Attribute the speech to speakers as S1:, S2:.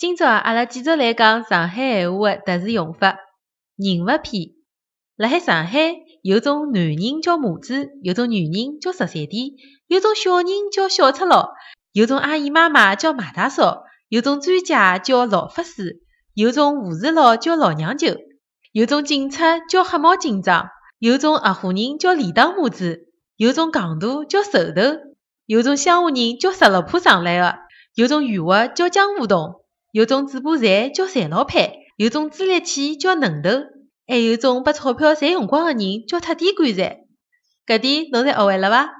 S1: 今朝，阿拉继续来讲上海闲话的特殊用法。人物篇，辣海上海有种男人叫马子，有种女人叫十三弟，有种小人叫小赤佬，有种阿姨妈妈叫马大嫂，有种专家叫老法师，有种护士佬叫老娘舅，有种警察叫黑猫警长，有种合伙人叫李当麻子，有种戆大叫瘦头，有种乡下人叫十六铺上来的，有种圆滑叫江湖洞。有种嘴巴馋叫馋老板，有种资力气叫嫩头，还有种把钞票赚用光的人叫特地干财。搿点侬侪学会了伐？